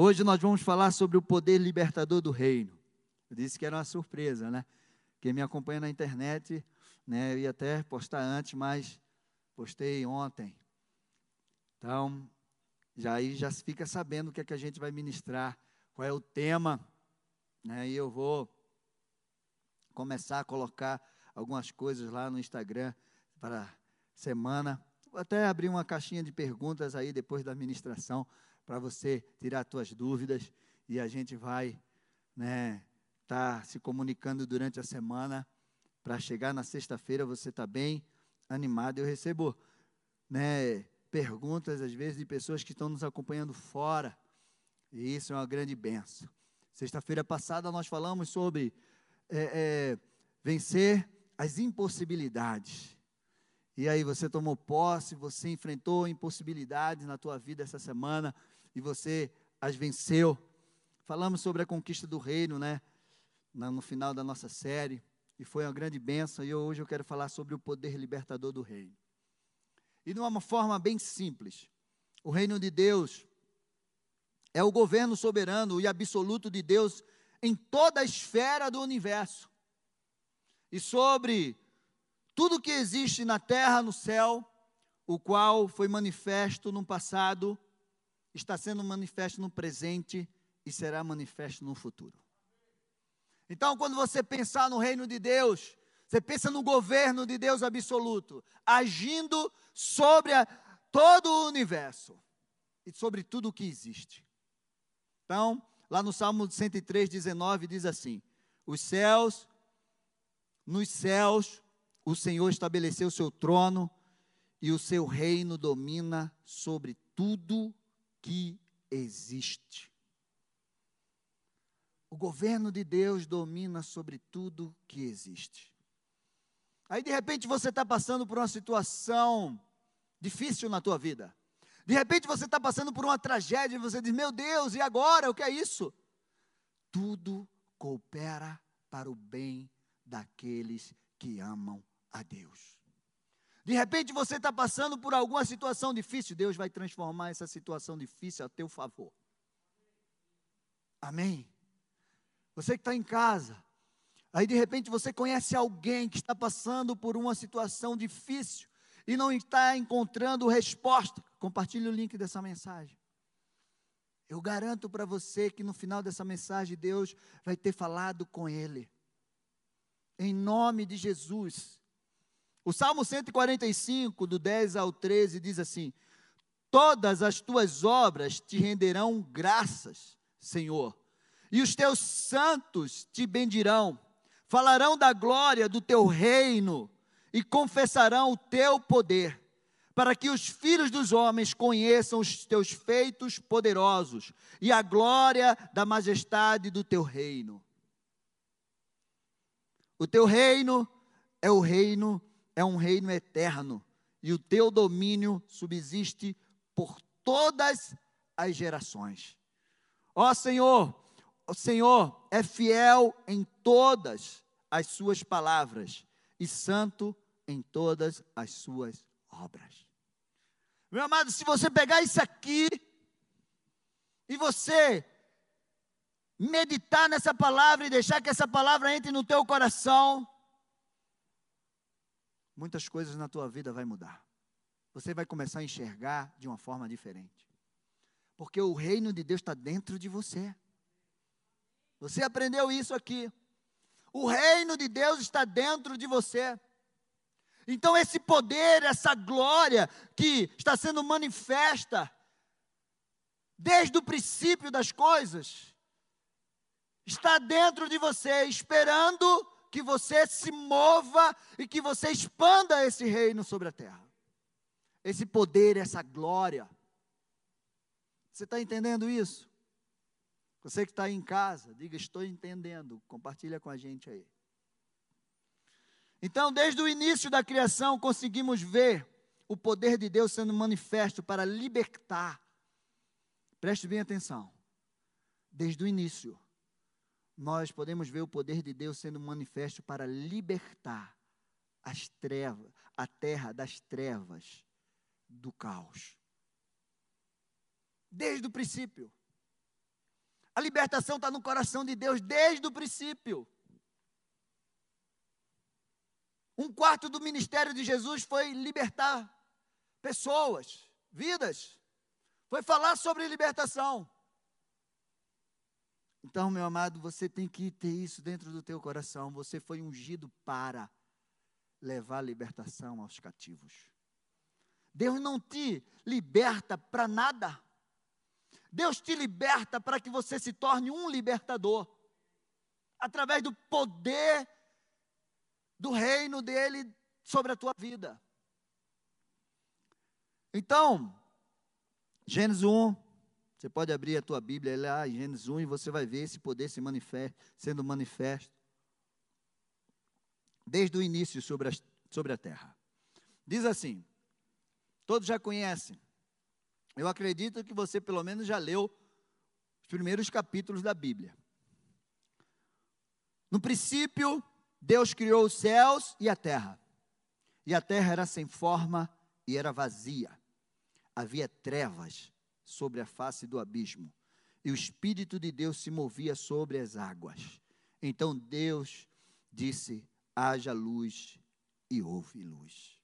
Hoje nós vamos falar sobre o poder libertador do reino. Eu disse que era uma surpresa, né? Quem me acompanha na internet, né, eu ia até postar antes, mas postei ontem. Então, já aí já fica sabendo o que é que a gente vai ministrar, qual é o tema, né? E eu vou começar a colocar algumas coisas lá no Instagram para semana. Vou até abrir uma caixinha de perguntas aí depois da ministração para você tirar suas dúvidas e a gente vai, né, tá se comunicando durante a semana para chegar na sexta-feira você está bem animado. Eu recebo, né, perguntas às vezes de pessoas que estão nos acompanhando fora e isso é uma grande benção. Sexta-feira passada nós falamos sobre é, é, vencer as impossibilidades. E aí você tomou posse, você enfrentou impossibilidades na tua vida essa semana e você as venceu. Falamos sobre a conquista do reino, né? No final da nossa série. E foi uma grande bênção. E hoje eu quero falar sobre o poder libertador do reino. E de uma forma bem simples. O reino de Deus é o governo soberano e absoluto de Deus em toda a esfera do universo. E sobre tudo que existe na terra, no céu, o qual foi manifesto no passado, está sendo manifesto no presente e será manifesto no futuro. Então, quando você pensar no reino de Deus, você pensa no governo de Deus absoluto, agindo sobre a, todo o universo e sobre tudo o que existe. Então, lá no Salmo 103, 19, diz assim: Os céus, nos céus, o Senhor estabeleceu o seu trono e o seu reino domina sobre tudo que existe. O governo de Deus domina sobre tudo que existe. Aí de repente você está passando por uma situação difícil na tua vida. De repente você está passando por uma tragédia e você diz: Meu Deus, e agora? O que é isso? Tudo coopera para o bem daqueles que amam a Deus. De repente você está passando por alguma situação difícil, Deus vai transformar essa situação difícil a teu favor. Amém? Você que está em casa, aí de repente você conhece alguém que está passando por uma situação difícil e não está encontrando resposta, compartilhe o link dessa mensagem. Eu garanto para você que no final dessa mensagem Deus vai ter falado com ele. Em nome de Jesus. O Salmo 145, do 10 ao 13, diz assim: Todas as tuas obras te renderão graças, Senhor, e os teus santos te bendirão, falarão da glória do teu reino e confessarão o teu poder, para que os filhos dos homens conheçam os teus feitos poderosos e a glória da majestade do teu reino. O teu reino é o reino é um reino eterno e o teu domínio subsiste por todas as gerações. Ó Senhor, o Senhor é fiel em todas as suas palavras e santo em todas as suas obras. Meu amado, se você pegar isso aqui e você meditar nessa palavra e deixar que essa palavra entre no teu coração, muitas coisas na tua vida vai mudar. Você vai começar a enxergar de uma forma diferente. Porque o reino de Deus está dentro de você. Você aprendeu isso aqui. O reino de Deus está dentro de você. Então, esse poder, essa glória que está sendo manifesta desde o princípio das coisas, está dentro de você, esperando que você se mova e que você expanda esse reino sobre a terra. Esse poder, essa glória. Você está entendendo isso? Você que está aí em casa, diga: Estou entendendo. Compartilha com a gente aí. Então, desde o início da criação, conseguimos ver o poder de Deus sendo manifesto para libertar. Preste bem atenção. Desde o início, nós podemos ver o poder de Deus sendo manifesto para libertar as trevas, a terra das trevas do caos. Desde o princípio. A libertação está no coração de Deus desde o princípio. Um quarto do ministério de Jesus foi libertar pessoas, vidas. Foi falar sobre libertação. Então, meu amado, você tem que ter isso dentro do teu coração. Você foi ungido para levar libertação aos cativos. Deus não te liberta para nada. Deus te liberta para que você se torne um libertador. Através do poder do reino dele sobre a tua vida. Então, Gênesis 1, você pode abrir a tua Bíblia lá em Gênesis 1 e você vai ver esse poder se manifest, sendo manifesto desde o início sobre a, sobre a terra. Diz assim: todos já conhecem. Eu acredito que você pelo menos já leu os primeiros capítulos da Bíblia. No princípio, Deus criou os céus e a terra. E a terra era sem forma e era vazia. Havia trevas sobre a face do abismo, e o Espírito de Deus se movia sobre as águas. Então Deus disse: haja luz, e houve luz.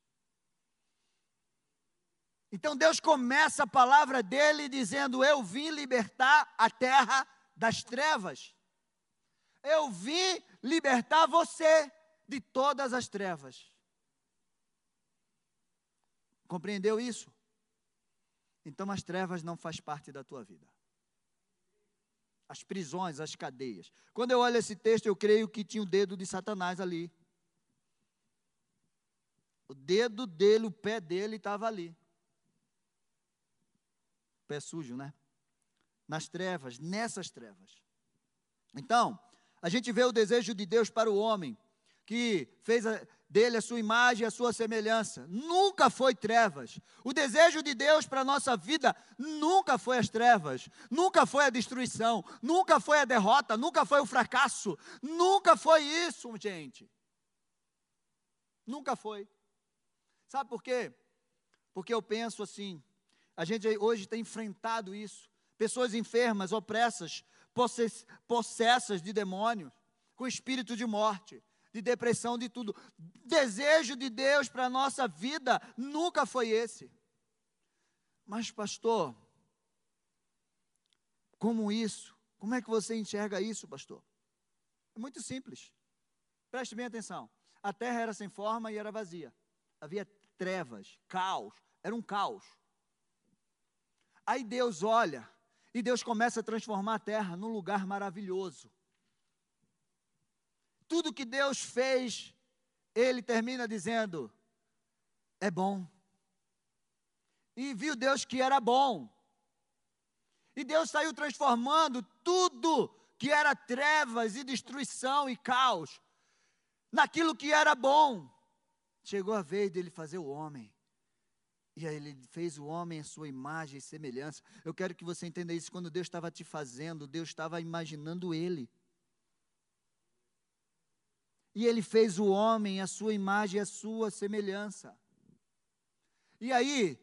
Então Deus começa a palavra dele dizendo: Eu vim libertar a terra das trevas. Eu vim libertar você de todas as trevas. Compreendeu isso? Então as trevas não faz parte da tua vida. As prisões, as cadeias. Quando eu olho esse texto, eu creio que tinha o dedo de Satanás ali. O dedo dele, o pé dele estava ali. Pé sujo, né? Nas trevas, nessas trevas. Então, a gente vê o desejo de Deus para o homem, que fez a, dele a sua imagem e a sua semelhança. Nunca foi trevas. O desejo de Deus para a nossa vida nunca foi as trevas, nunca foi a destruição, nunca foi a derrota, nunca foi o fracasso, nunca foi isso, gente. Nunca foi. Sabe por quê? Porque eu penso assim, a gente hoje tem enfrentado isso. Pessoas enfermas, opressas, possessas de demônios, com espírito de morte de depressão, de tudo. Desejo de Deus para a nossa vida nunca foi esse. Mas, pastor, como isso? Como é que você enxerga isso, pastor? É muito simples. Preste bem atenção. A terra era sem forma e era vazia. Havia trevas, caos. Era um caos. Aí Deus olha e Deus começa a transformar a terra num lugar maravilhoso tudo que Deus fez, ele termina dizendo: é bom. E viu Deus que era bom. E Deus saiu transformando tudo que era trevas e destruição e caos naquilo que era bom. Chegou a vez dele fazer o homem. E aí ele fez o homem a sua imagem e semelhança. Eu quero que você entenda isso. Quando Deus estava te fazendo, Deus estava imaginando ele. E ele fez o homem a sua imagem a sua semelhança. E aí,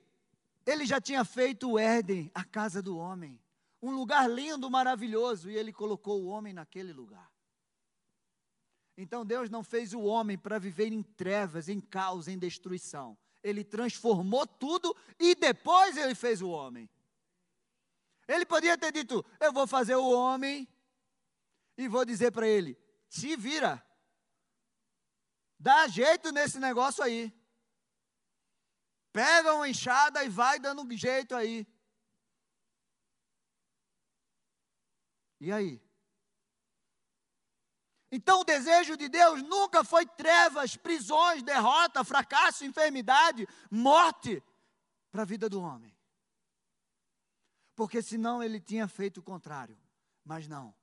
ele já tinha feito o Éden, a casa do homem. Um lugar lindo, maravilhoso, e ele colocou o homem naquele lugar. Então Deus não fez o homem para viver em trevas, em caos, em destruição. Ele transformou tudo e depois ele fez o homem. Ele podia ter dito: Eu vou fazer o homem e vou dizer para ele: Se vira, Dá jeito nesse negócio aí. Pega uma enxada e vai dando jeito aí. E aí? Então o desejo de Deus nunca foi trevas, prisões, derrota, fracasso, enfermidade, morte para a vida do homem. Porque senão ele tinha feito o contrário. Mas não,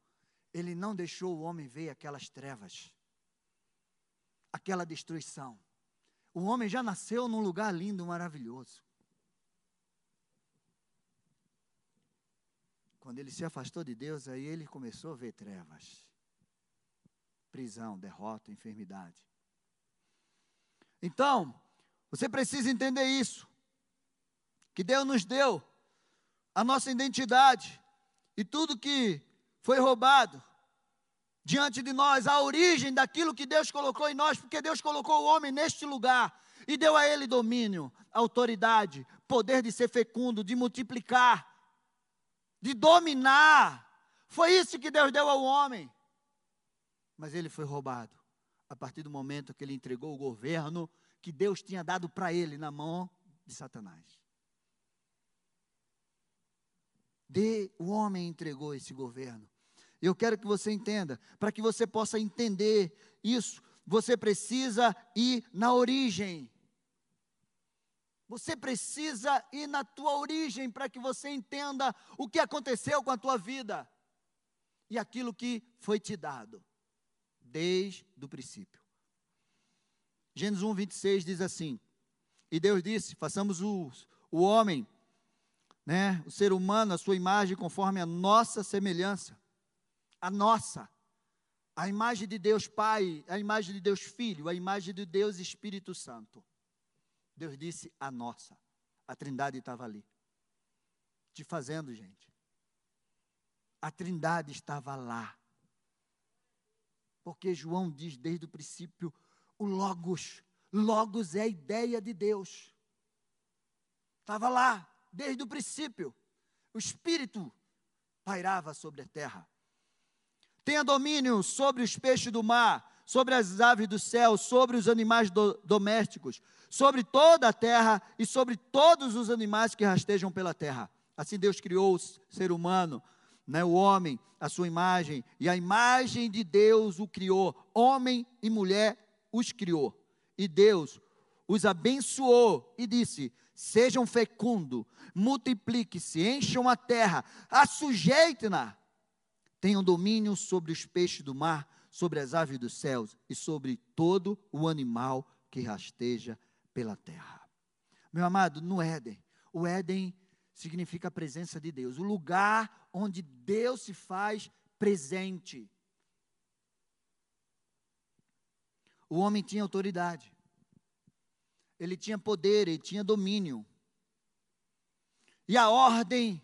ele não deixou o homem ver aquelas trevas aquela destruição. O homem já nasceu num lugar lindo, maravilhoso. Quando ele se afastou de Deus, aí ele começou a ver trevas, prisão, derrota, enfermidade. Então, você precisa entender isso. Que Deus nos deu a nossa identidade e tudo que foi roubado diante de nós a origem daquilo que Deus colocou em nós, porque Deus colocou o homem neste lugar e deu a ele domínio, autoridade, poder de ser fecundo, de multiplicar, de dominar. Foi isso que Deus deu ao homem. Mas ele foi roubado a partir do momento que ele entregou o governo que Deus tinha dado para ele na mão de Satanás. De, o homem entregou esse governo. Eu quero que você entenda, para que você possa entender isso, você precisa ir na origem. Você precisa ir na tua origem para que você entenda o que aconteceu com a tua vida e aquilo que foi te dado desde o princípio. Gênesis 1, 26 diz assim: E Deus disse: façamos o, o homem, né, o ser humano, a sua imagem, conforme a nossa semelhança. A nossa. A imagem de Deus Pai, a imagem de Deus Filho, a imagem de Deus Espírito Santo. Deus disse a nossa. A Trindade estava ali. Te fazendo, gente. A Trindade estava lá. Porque João diz desde o princípio o Logos. Logos é a ideia de Deus. Estava lá, desde o princípio. O Espírito pairava sobre a terra. Tenha domínio sobre os peixes do mar, sobre as aves do céu, sobre os animais do, domésticos, sobre toda a terra e sobre todos os animais que rastejam pela terra. Assim Deus criou o ser humano né, o homem, a sua imagem, e a imagem de Deus o criou, homem e mulher os criou. E Deus os abençoou e disse: Sejam fecundos, multipliquem-se, encham a terra, assujeitem-na, tenham domínio sobre os peixes do mar, sobre as aves dos céus e sobre todo o animal que rasteja pela terra. Meu amado, no Éden, o Éden significa a presença de Deus, o lugar onde Deus se faz presente. O homem tinha autoridade, ele tinha poder, ele tinha domínio. E a ordem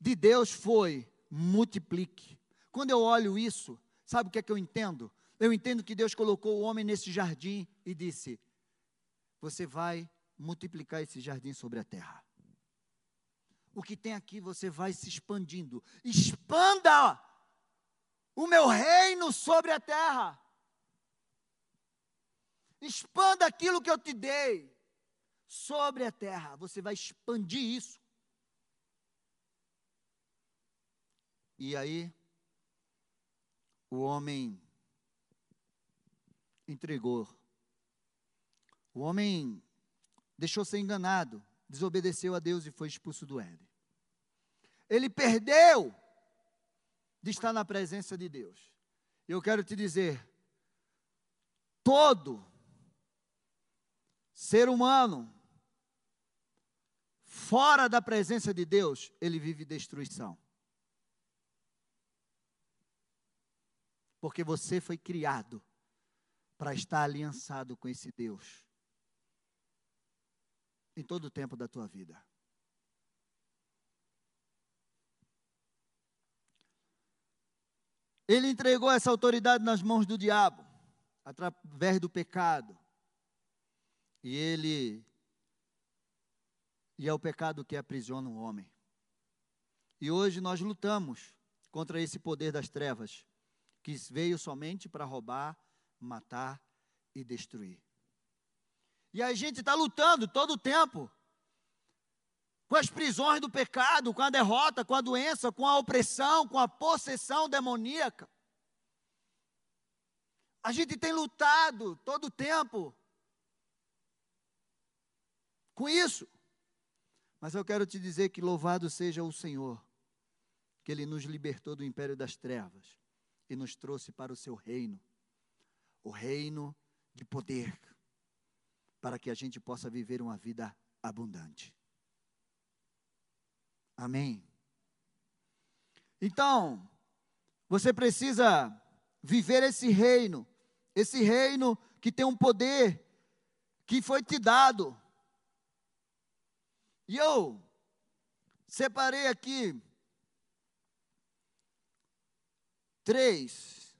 de Deus foi: multiplique. Quando eu olho isso, sabe o que é que eu entendo? Eu entendo que Deus colocou o homem nesse jardim e disse: Você vai multiplicar esse jardim sobre a terra o que tem aqui, você vai se expandindo. Expanda o meu reino sobre a terra. Expanda aquilo que eu te dei sobre a terra. Você vai expandir isso. E aí, o homem entregou. O homem deixou ser enganado desobedeceu a Deus e foi expulso do Éden. Ele perdeu de estar na presença de Deus. Eu quero te dizer, todo ser humano fora da presença de Deus, ele vive destruição. Porque você foi criado para estar aliançado com esse Deus em todo o tempo da tua vida. Ele entregou essa autoridade nas mãos do diabo, através do pecado. E ele. E é o pecado que aprisiona o homem. E hoje nós lutamos contra esse poder das trevas, que veio somente para roubar, matar e destruir. E a gente está lutando todo o tempo com as prisões do pecado, com a derrota, com a doença, com a opressão, com a possessão demoníaca. A gente tem lutado todo o tempo com isso. Mas eu quero te dizer que louvado seja o Senhor, que Ele nos libertou do império das trevas e nos trouxe para o seu reino o reino de poder para que a gente possa viver uma vida abundante. Amém. Então, você precisa viver esse reino, esse reino que tem um poder que foi te dado. E eu separei aqui Três,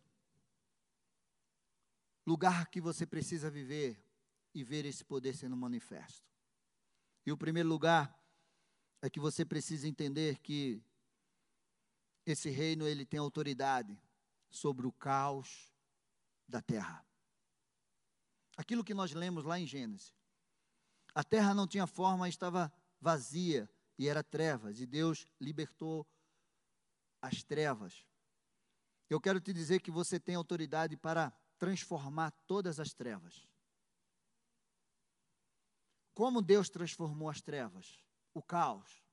lugar que você precisa viver e ver esse poder sendo manifesto. E o primeiro lugar é que você precisa entender que esse reino ele tem autoridade sobre o caos da terra. Aquilo que nós lemos lá em Gênesis. A terra não tinha forma, estava vazia e era trevas, e Deus libertou as trevas. Eu quero te dizer que você tem autoridade para transformar todas as trevas. Como Deus transformou as trevas? O caos.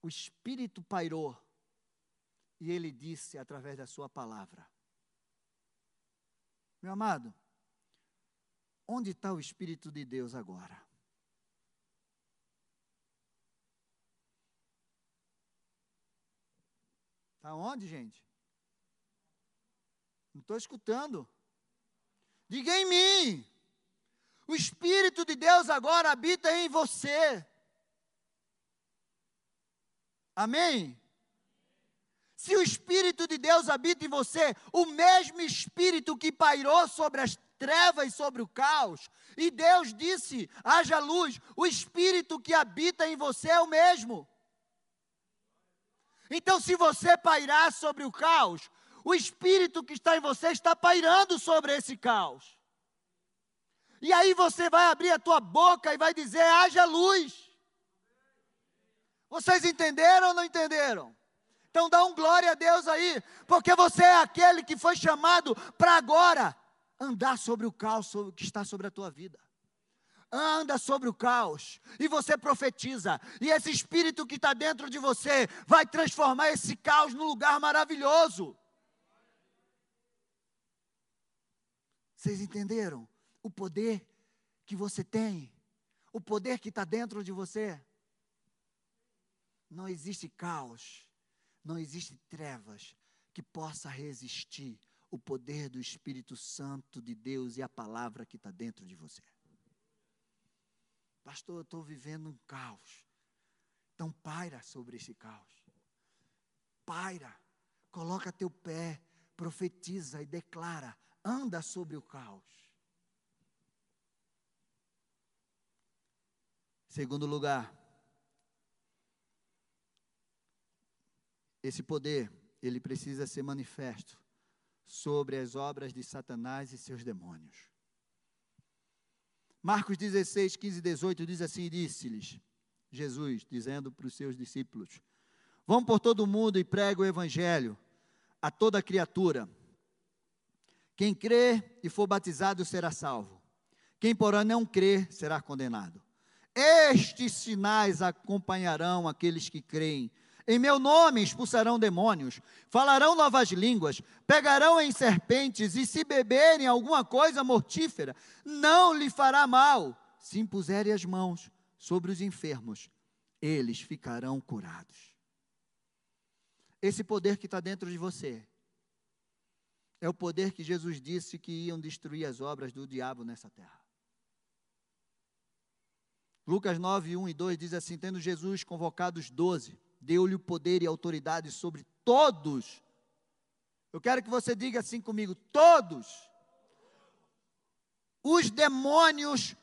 O Espírito pairou e ele disse através da sua palavra: Meu amado, onde está o Espírito de Deus agora? Está onde, gente? Não estou escutando. Diga em mim. O Espírito de Deus agora habita em você. Amém? Se o Espírito de Deus habita em você, o mesmo Espírito que pairou sobre as trevas e sobre o caos, e Deus disse: haja luz, o Espírito que habita em você é o mesmo. Então, se você pairar sobre o caos, o Espírito que está em você está pairando sobre esse caos. E aí você vai abrir a tua boca e vai dizer: haja luz. Vocês entenderam ou não entenderam? Então dá um glória a Deus aí, porque você é aquele que foi chamado para agora andar sobre o caos que está sobre a tua vida. Anda sobre o caos e você profetiza, e esse espírito que está dentro de você vai transformar esse caos num lugar maravilhoso. Vocês entenderam o poder que você tem? O poder que está dentro de você? Não existe caos não existe trevas que possa resistir o poder do Espírito Santo de Deus e a palavra que está dentro de você. Pastor, eu estou vivendo um caos. Então paira sobre esse caos. Paira. Coloca teu pé, profetiza e declara. Anda sobre o caos. Segundo lugar, Esse poder, ele precisa ser manifesto sobre as obras de Satanás e seus demônios. Marcos 16, 15 e 18 diz assim: Disse-lhes Jesus, dizendo para os seus discípulos: Vão por todo o mundo e pregue o evangelho a toda criatura. Quem crer e for batizado será salvo. Quem, porém, não crer será condenado. Estes sinais acompanharão aqueles que creem. Em meu nome expulsarão demônios, falarão novas línguas, pegarão em serpentes e se beberem alguma coisa mortífera, não lhe fará mal. Se impuserem as mãos sobre os enfermos, eles ficarão curados. Esse poder que está dentro de você é o poder que Jesus disse que iam destruir as obras do diabo nessa terra. Lucas 9, 1 e 2 diz assim: Tendo Jesus convocado os doze, deu-lhe o poder e autoridade sobre todos. Eu quero que você diga assim comigo: todos os demônios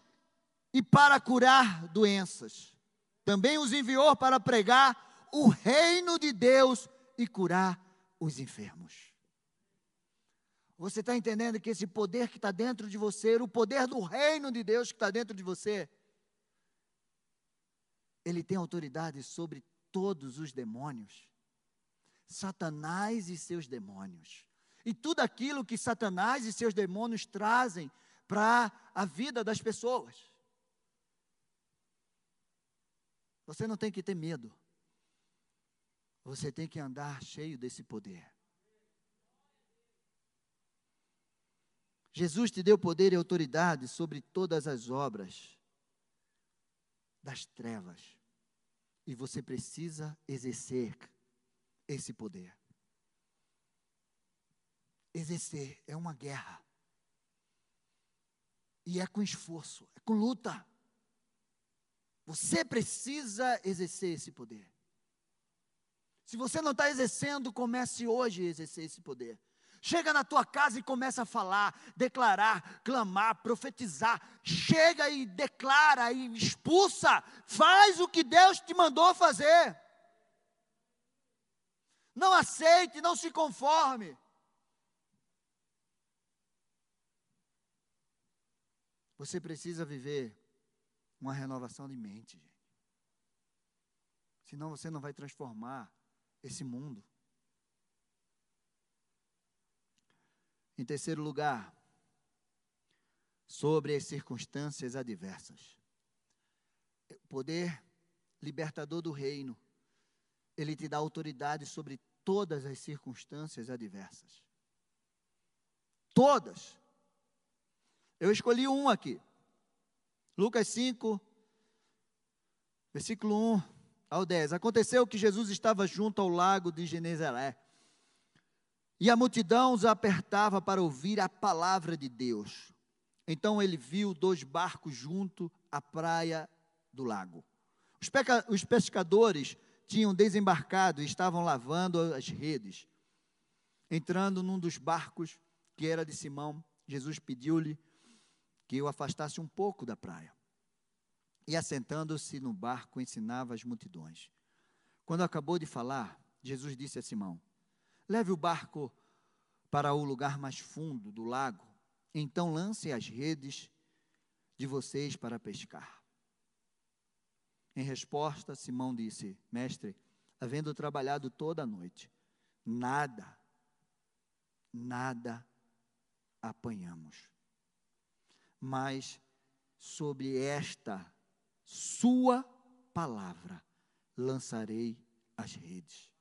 e para curar doenças. Também os enviou para pregar o reino de Deus e curar os enfermos. Você está entendendo que esse poder que está dentro de você, o poder do reino de Deus que está dentro de você, ele tem autoridade sobre todos os demônios. Satanás e seus demônios. E tudo aquilo que Satanás e seus demônios trazem para a vida das pessoas. Você não tem que ter medo. Você tem que andar cheio desse poder. Jesus te deu poder e autoridade sobre todas as obras das trevas. E você precisa exercer esse poder. Exercer é uma guerra. E é com esforço, é com luta. Você precisa exercer esse poder. Se você não está exercendo, comece hoje a exercer esse poder. Chega na tua casa e começa a falar, declarar, clamar, profetizar. Chega e declara e expulsa. Faz o que Deus te mandou fazer. Não aceite, não se conforme. Você precisa viver uma renovação de mente, gente. Senão você não vai transformar esse mundo. Em terceiro lugar, sobre as circunstâncias adversas. O poder libertador do reino, ele te dá autoridade sobre todas as circunstâncias adversas. Todas. Eu escolhi um aqui. Lucas 5, versículo 1 ao 10. Aconteceu que Jesus estava junto ao lago de Genezaré. E a multidão os apertava para ouvir a palavra de Deus. Então ele viu dois barcos junto à praia do lago. Os, os pescadores tinham desembarcado e estavam lavando as redes. Entrando num dos barcos, que era de Simão, Jesus pediu-lhe que o afastasse um pouco da praia. E assentando-se no barco, ensinava as multidões. Quando acabou de falar, Jesus disse a Simão: Leve o barco para o lugar mais fundo do lago, então lance as redes de vocês para pescar. Em resposta, Simão disse: Mestre, havendo trabalhado toda a noite, nada, nada apanhamos. Mas sobre esta sua palavra lançarei as redes.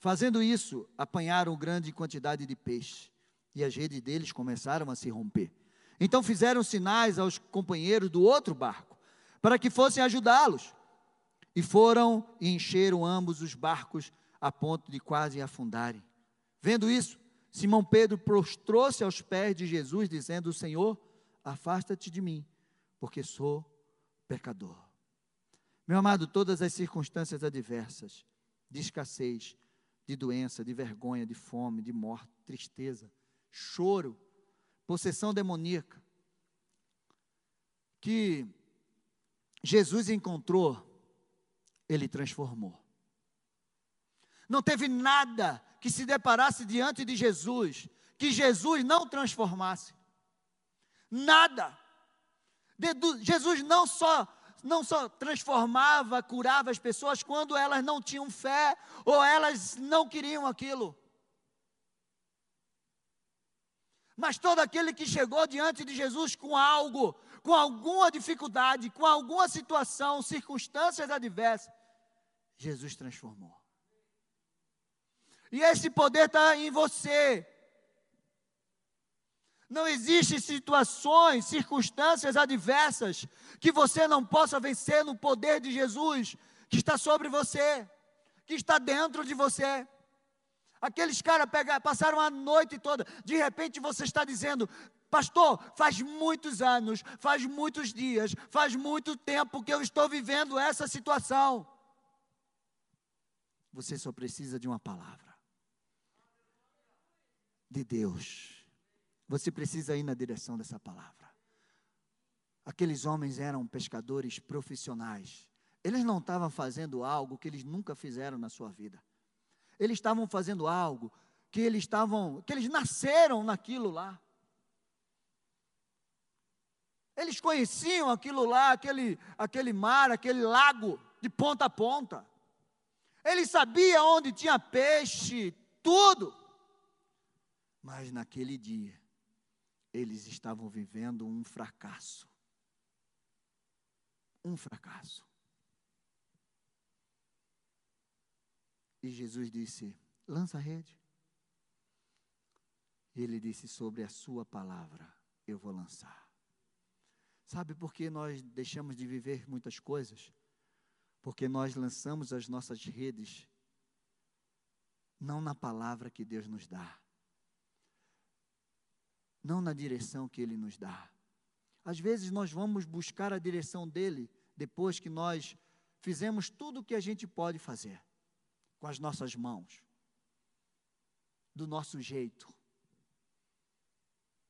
Fazendo isso, apanharam grande quantidade de peixe, e as redes deles começaram a se romper. Então fizeram sinais aos companheiros do outro barco, para que fossem ajudá-los. E foram e encheram ambos os barcos a ponto de quase afundarem. Vendo isso, Simão Pedro prostrou-se aos pés de Jesus, dizendo: Senhor, afasta-te de mim, porque sou pecador. Meu amado, todas as circunstâncias adversas, de escassez, de doença, de vergonha, de fome, de morte, tristeza, choro, possessão demoníaca, que Jesus encontrou, ele transformou. Não teve nada que se deparasse diante de Jesus que Jesus não transformasse. Nada. Jesus não só não só transformava, curava as pessoas quando elas não tinham fé ou elas não queriam aquilo. Mas todo aquele que chegou diante de Jesus com algo, com alguma dificuldade, com alguma situação, circunstâncias adversas, Jesus transformou. E esse poder está em você. Não existem situações, circunstâncias adversas que você não possa vencer no poder de Jesus que está sobre você, que está dentro de você. Aqueles caras passaram a noite toda, de repente você está dizendo: Pastor, faz muitos anos, faz muitos dias, faz muito tempo que eu estou vivendo essa situação. Você só precisa de uma palavra de Deus você precisa ir na direção dessa palavra. Aqueles homens eram pescadores profissionais. Eles não estavam fazendo algo que eles nunca fizeram na sua vida. Eles estavam fazendo algo que eles estavam, que eles nasceram naquilo lá. Eles conheciam aquilo lá, aquele, aquele mar, aquele lago, de ponta a ponta. Eles sabiam onde tinha peixe, tudo. Mas naquele dia, eles estavam vivendo um fracasso. Um fracasso. E Jesus disse: lança a rede. E ele disse: sobre a sua palavra eu vou lançar. Sabe por que nós deixamos de viver muitas coisas? Porque nós lançamos as nossas redes não na palavra que Deus nos dá, não na direção que Ele nos dá. Às vezes nós vamos buscar a direção dele depois que nós fizemos tudo o que a gente pode fazer com as nossas mãos, do nosso jeito.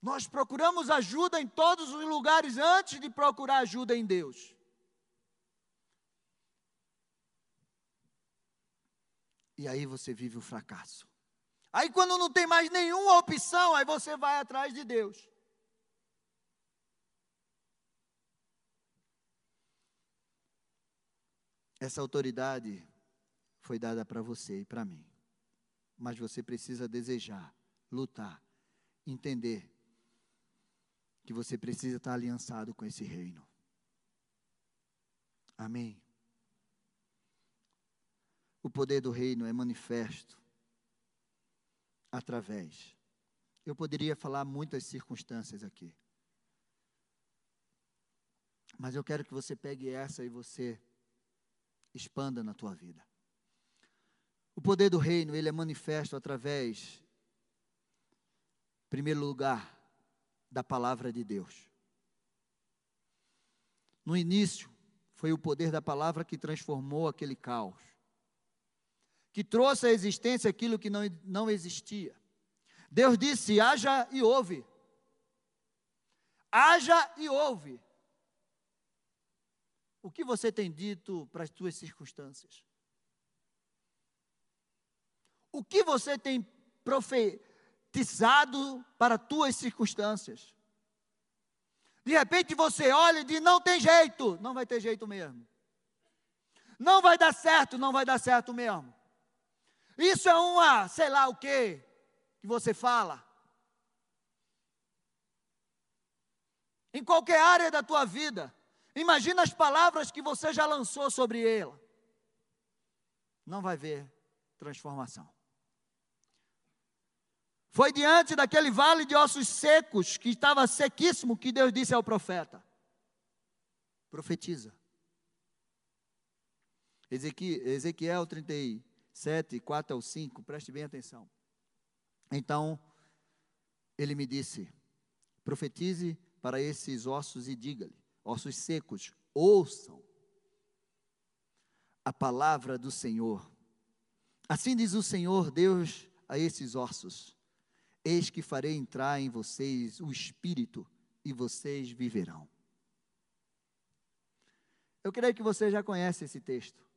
Nós procuramos ajuda em todos os lugares antes de procurar ajuda em Deus. E aí você vive o fracasso. Aí quando não tem mais nenhuma opção, aí você vai atrás de Deus. Essa autoridade foi dada para você e para mim. Mas você precisa desejar, lutar, entender que você precisa estar aliançado com esse reino. Amém. O poder do reino é manifesto através. Eu poderia falar muitas circunstâncias aqui. Mas eu quero que você pegue essa e você expanda na tua vida. O poder do reino, ele é manifesto através, em primeiro lugar, da palavra de Deus. No início, foi o poder da palavra que transformou aquele caos, que trouxe à existência aquilo que não, não existia. Deus disse: haja e ouve. Haja e ouve. O que você tem dito para as suas circunstâncias? O que você tem profetizado para as tuas circunstâncias? De repente você olha e diz: não tem jeito, não vai ter jeito mesmo. Não vai dar certo, não vai dar certo mesmo. Isso é uma, sei lá o que, que você fala. Em qualquer área da tua vida. Imagina as palavras que você já lançou sobre ela. Não vai ver transformação. Foi diante daquele vale de ossos secos, que estava sequíssimo, que Deus disse ao profeta: profetiza. Ezequiel 37, 4 ao 5, preste bem atenção. Então, ele me disse: profetize para esses ossos e diga-lhe: ossos secos, ouçam a palavra do Senhor. Assim diz o Senhor Deus a esses ossos: Eis que farei entrar em vocês o espírito e vocês viverão. Eu creio que você já conhece esse texto.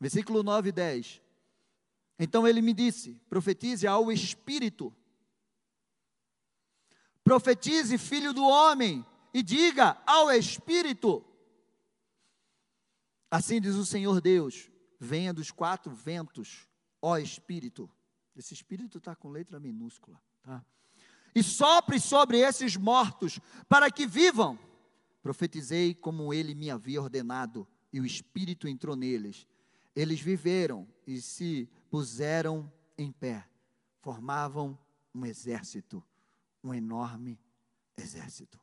Versículo 9 e 10. Então ele me disse: profetize ao espírito. Profetize, filho do homem, e diga ao Espírito: Assim diz o Senhor Deus: venha dos quatro ventos, ó Espírito. Esse Espírito está com letra minúscula, tá? E sopre sobre esses mortos, para que vivam. Profetizei como ele me havia ordenado, e o Espírito entrou neles. Eles viveram e se puseram em pé, formavam um exército, um enorme exército.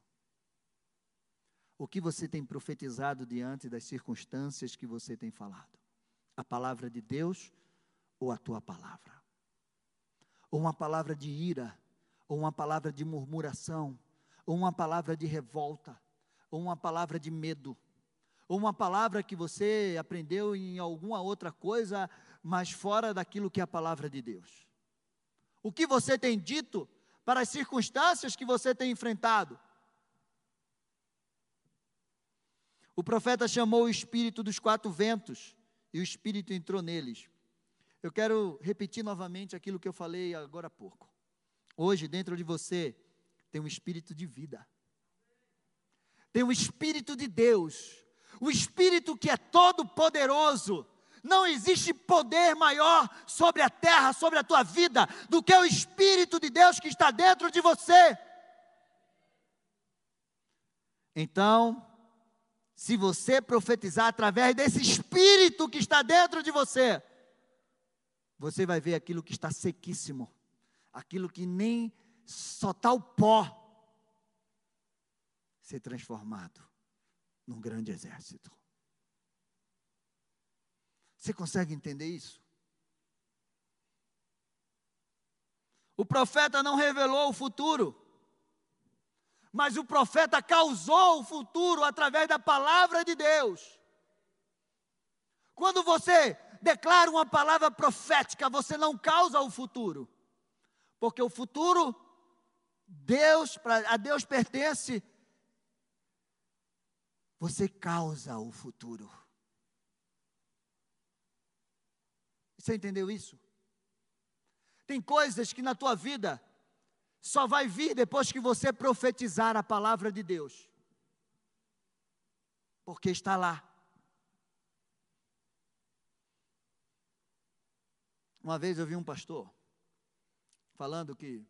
O que você tem profetizado diante das circunstâncias que você tem falado? A palavra de Deus ou a tua palavra? Ou uma palavra de ira, ou uma palavra de murmuração, ou uma palavra de revolta, ou uma palavra de medo, ou uma palavra que você aprendeu em alguma outra coisa, mas fora daquilo que é a palavra de Deus. O que você tem dito para as circunstâncias que você tem enfrentado? O profeta chamou o espírito dos quatro ventos e o espírito entrou neles. Eu quero repetir novamente aquilo que eu falei agora há pouco. Hoje, dentro de você, tem um espírito de vida. Tem um espírito de Deus. O espírito que é todo poderoso. Não existe poder maior sobre a terra, sobre a tua vida, do que o espírito de Deus que está dentro de você. Então, se você profetizar através desse espírito que está dentro de você, você vai ver aquilo que está sequíssimo, aquilo que nem só está o pó, ser transformado num grande exército. Você consegue entender isso? O profeta não revelou o futuro, mas o profeta causou o futuro através da palavra de Deus. Quando você declara uma palavra profética, você não causa o futuro. Porque o futuro, Deus, a Deus pertence. Você causa o futuro. Você entendeu isso? Tem coisas que na tua vida só vai vir depois que você profetizar a palavra de Deus. Porque está lá. Uma vez eu vi um pastor falando que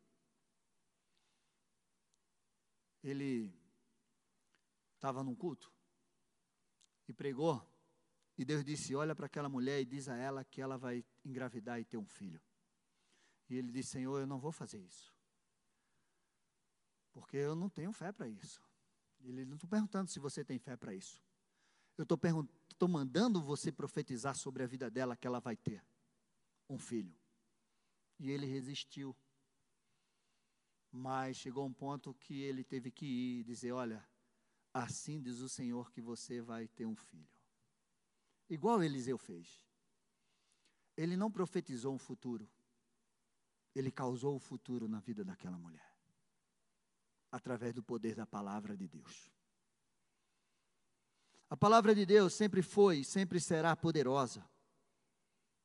ele estava num culto e pregou, e Deus disse: Olha para aquela mulher e diz a ela que ela vai engravidar e ter um filho. E ele disse: Senhor, eu não vou fazer isso, porque eu não tenho fé para isso. Ele não estou perguntando se você tem fé para isso. Eu estou mandando você profetizar sobre a vida dela que ela vai ter um filho. E ele resistiu. Mas chegou um ponto que ele teve que ir e dizer: Olha, assim diz o Senhor que você vai ter um filho. Igual Eliseu fez. Ele não profetizou um futuro, ele causou o futuro na vida daquela mulher, através do poder da palavra de Deus. A palavra de Deus sempre foi e sempre será poderosa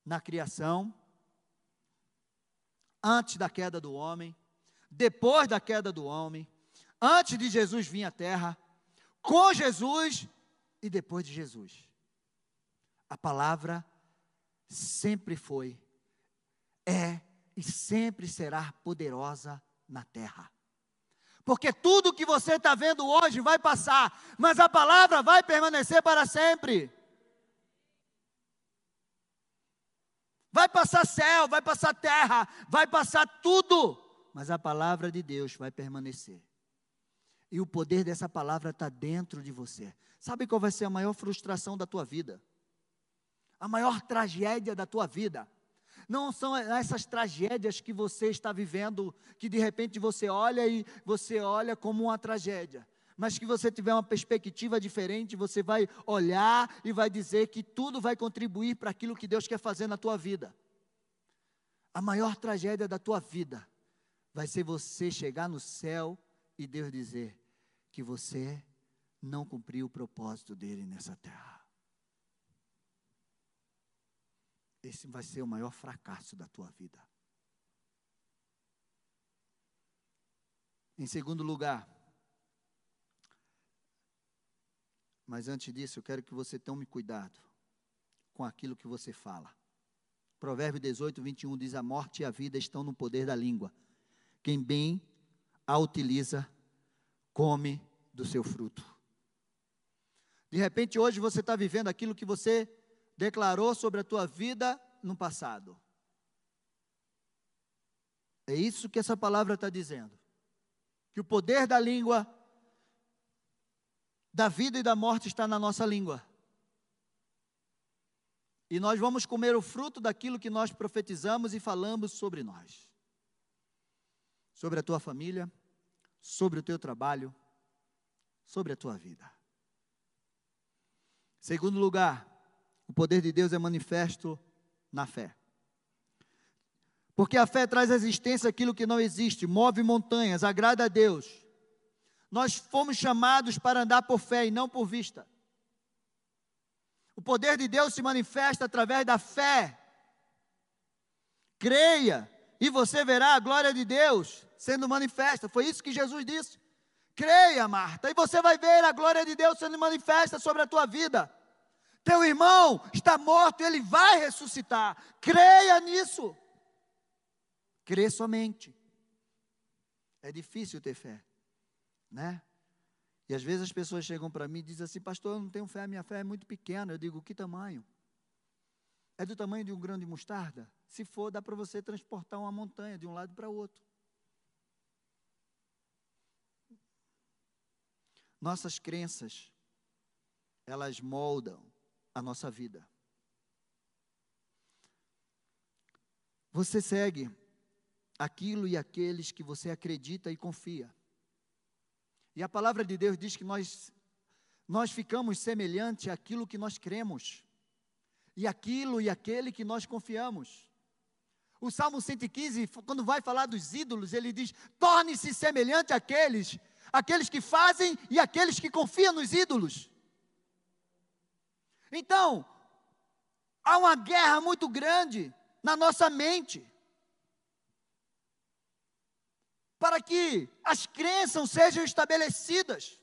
na criação, antes da queda do homem, depois da queda do homem, antes de Jesus vir à terra, com Jesus e depois de Jesus. A palavra sempre foi, é e sempre será poderosa na terra. Porque tudo que você está vendo hoje vai passar, mas a palavra vai permanecer para sempre. Vai passar céu, vai passar terra, vai passar tudo, mas a palavra de Deus vai permanecer. E o poder dessa palavra está dentro de você. Sabe qual vai ser a maior frustração da tua vida? A maior tragédia da tua vida? Não são essas tragédias que você está vivendo, que de repente você olha e você olha como uma tragédia mas que você tiver uma perspectiva diferente, você vai olhar e vai dizer que tudo vai contribuir para aquilo que Deus quer fazer na tua vida. A maior tragédia da tua vida vai ser você chegar no céu e Deus dizer que você não cumpriu o propósito dele nessa terra. Esse vai ser o maior fracasso da tua vida. Em segundo lugar, Mas antes disso, eu quero que você tome cuidado com aquilo que você fala. Provérbio 18, 21 diz: A morte e a vida estão no poder da língua. Quem bem a utiliza, come do seu fruto. De repente, hoje você está vivendo aquilo que você declarou sobre a tua vida no passado. É isso que essa palavra está dizendo. Que o poder da língua da vida e da morte está na nossa língua. E nós vamos comer o fruto daquilo que nós profetizamos e falamos sobre nós. Sobre a tua família, sobre o teu trabalho, sobre a tua vida. Segundo lugar, o poder de Deus é manifesto na fé. Porque a fé traz à existência aquilo que não existe, move montanhas, agrada a Deus nós fomos chamados para andar por fé e não por vista. O poder de Deus se manifesta através da fé. Creia e você verá a glória de Deus sendo manifesta. Foi isso que Jesus disse. Creia, Marta, e você vai ver a glória de Deus sendo manifesta sobre a tua vida. Teu irmão está morto, ele vai ressuscitar. Creia nisso. Crê somente. É difícil ter fé né? E às vezes as pessoas chegam para mim e dizem assim, pastor, eu não tenho fé, minha fé é muito pequena. Eu digo, que tamanho? É do tamanho de um grão de mostarda? Se for, dá para você transportar uma montanha de um lado para o outro. Nossas crenças, elas moldam a nossa vida. Você segue aquilo e aqueles que você acredita e confia. E a palavra de Deus diz que nós, nós ficamos semelhantes àquilo que nós cremos. e aquilo e aquele que nós confiamos. O Salmo 115, quando vai falar dos ídolos, ele diz: torne-se semelhante àqueles, aqueles que fazem e aqueles que confiam nos ídolos. Então, há uma guerra muito grande na nossa mente. Para que as crenças sejam estabelecidas.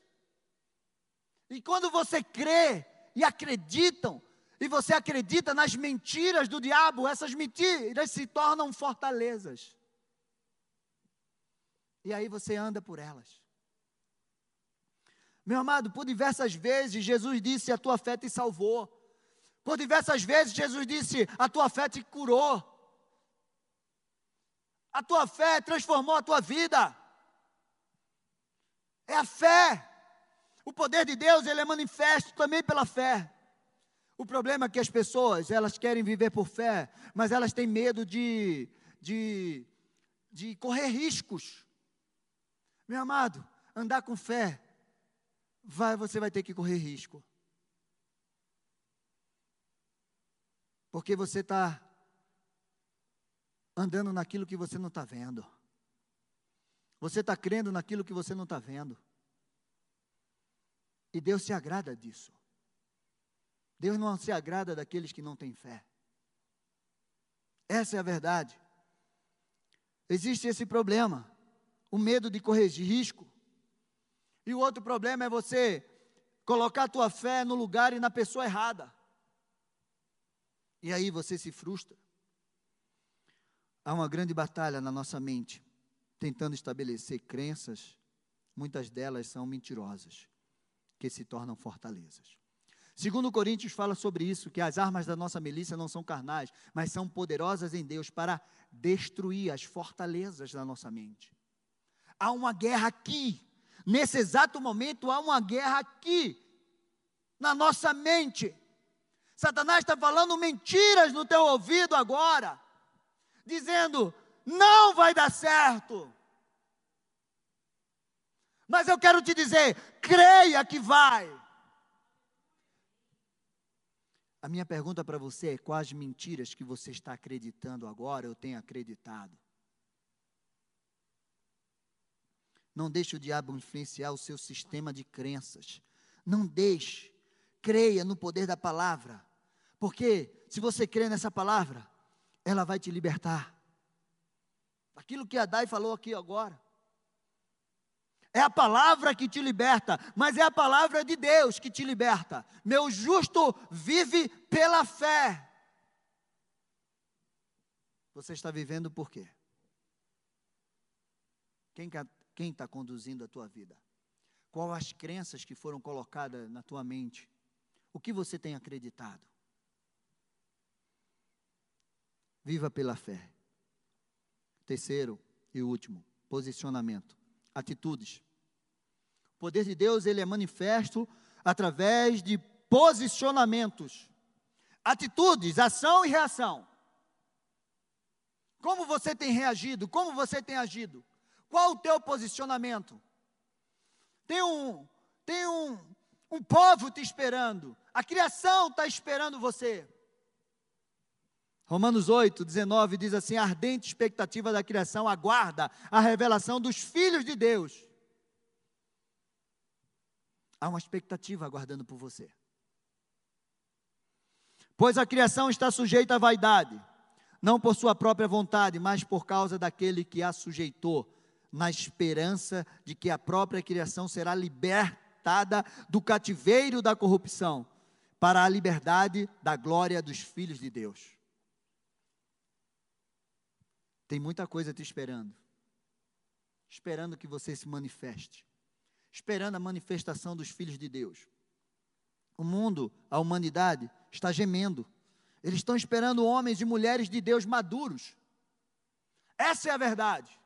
E quando você crê e acreditam, e você acredita nas mentiras do diabo, essas mentiras se tornam fortalezas. E aí você anda por elas. Meu amado, por diversas vezes Jesus disse: A tua fé te salvou. Por diversas vezes Jesus disse: A tua fé te curou. A tua fé transformou a tua vida. É a fé. O poder de Deus, ele é manifesto também pela fé. O problema é que as pessoas, elas querem viver por fé, mas elas têm medo de, de, de correr riscos. Meu amado, andar com fé, vai, você vai ter que correr risco. Porque você está andando naquilo que você não está vendo. Você está crendo naquilo que você não está vendo. E Deus se agrada disso. Deus não se agrada daqueles que não têm fé. Essa é a verdade. Existe esse problema, o medo de correr risco. E o outro problema é você colocar a tua fé no lugar e na pessoa errada. E aí você se frustra. Há uma grande batalha na nossa mente, tentando estabelecer crenças, muitas delas são mentirosas, que se tornam fortalezas. Segundo Coríntios fala sobre isso, que as armas da nossa milícia não são carnais, mas são poderosas em Deus para destruir as fortalezas da nossa mente. Há uma guerra aqui, nesse exato momento há uma guerra aqui, na nossa mente. Satanás está falando mentiras no teu ouvido agora, dizendo: não vai dar certo. Mas eu quero te dizer: creia que vai. A minha pergunta para você é: quais mentiras que você está acreditando agora, eu tenho acreditado? Não deixe o diabo influenciar o seu sistema de crenças. Não deixe. Creia no poder da palavra. Porque se você crê nessa palavra, ela vai te libertar. Aquilo que a Dai falou aqui agora. É a palavra que te liberta, mas é a palavra de Deus que te liberta. Meu justo vive pela fé. Você está vivendo por quê? Quem está conduzindo a tua vida? Qual as crenças que foram colocadas na tua mente? O que você tem acreditado? Viva pela fé. Terceiro e último, posicionamento, atitudes. O poder de Deus, ele é manifesto através de posicionamentos, atitudes, ação e reação. Como você tem reagido? Como você tem agido? Qual o teu posicionamento? Tem um, tem um, um povo te esperando. A criação está esperando você. Romanos 8, 19 diz assim: a ardente expectativa da criação aguarda a revelação dos filhos de Deus. Há uma expectativa aguardando por você. Pois a criação está sujeita à vaidade, não por sua própria vontade, mas por causa daquele que a sujeitou, na esperança de que a própria criação será libertada do cativeiro da corrupção, para a liberdade da glória dos filhos de Deus. Tem muita coisa te esperando, esperando que você se manifeste esperando a manifestação dos filhos de Deus. O mundo, a humanidade, está gemendo. Eles estão esperando homens e mulheres de Deus maduros. Essa é a verdade.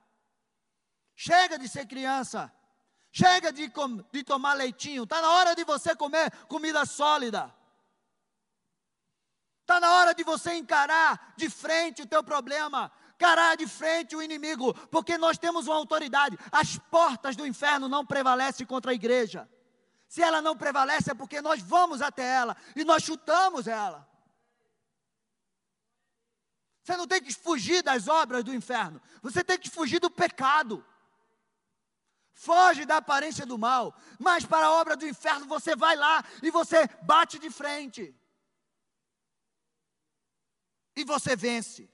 Chega de ser criança. Chega de, de tomar leitinho. Está na hora de você comer comida sólida. Está na hora de você encarar de frente o teu problema encarar de frente o inimigo, porque nós temos uma autoridade. As portas do inferno não prevalecem contra a igreja. Se ela não prevalece, é porque nós vamos até ela e nós chutamos ela. Você não tem que fugir das obras do inferno. Você tem que fugir do pecado. Foge da aparência do mal. Mas para a obra do inferno você vai lá e você bate de frente. E você vence.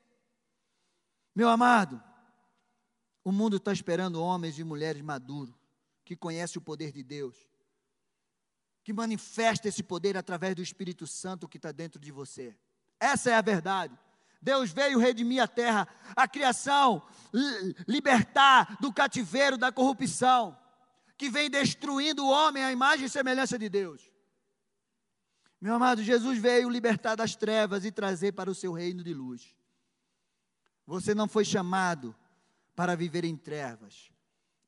Meu amado, o mundo está esperando homens e mulheres maduros, que conhecem o poder de Deus, que manifesta esse poder através do Espírito Santo que está dentro de você. Essa é a verdade. Deus veio redimir a terra, a criação, libertar do cativeiro da corrupção, que vem destruindo o homem à imagem e semelhança de Deus. Meu amado, Jesus veio libertar das trevas e trazer para o seu reino de luz. Você não foi chamado para viver em trevas,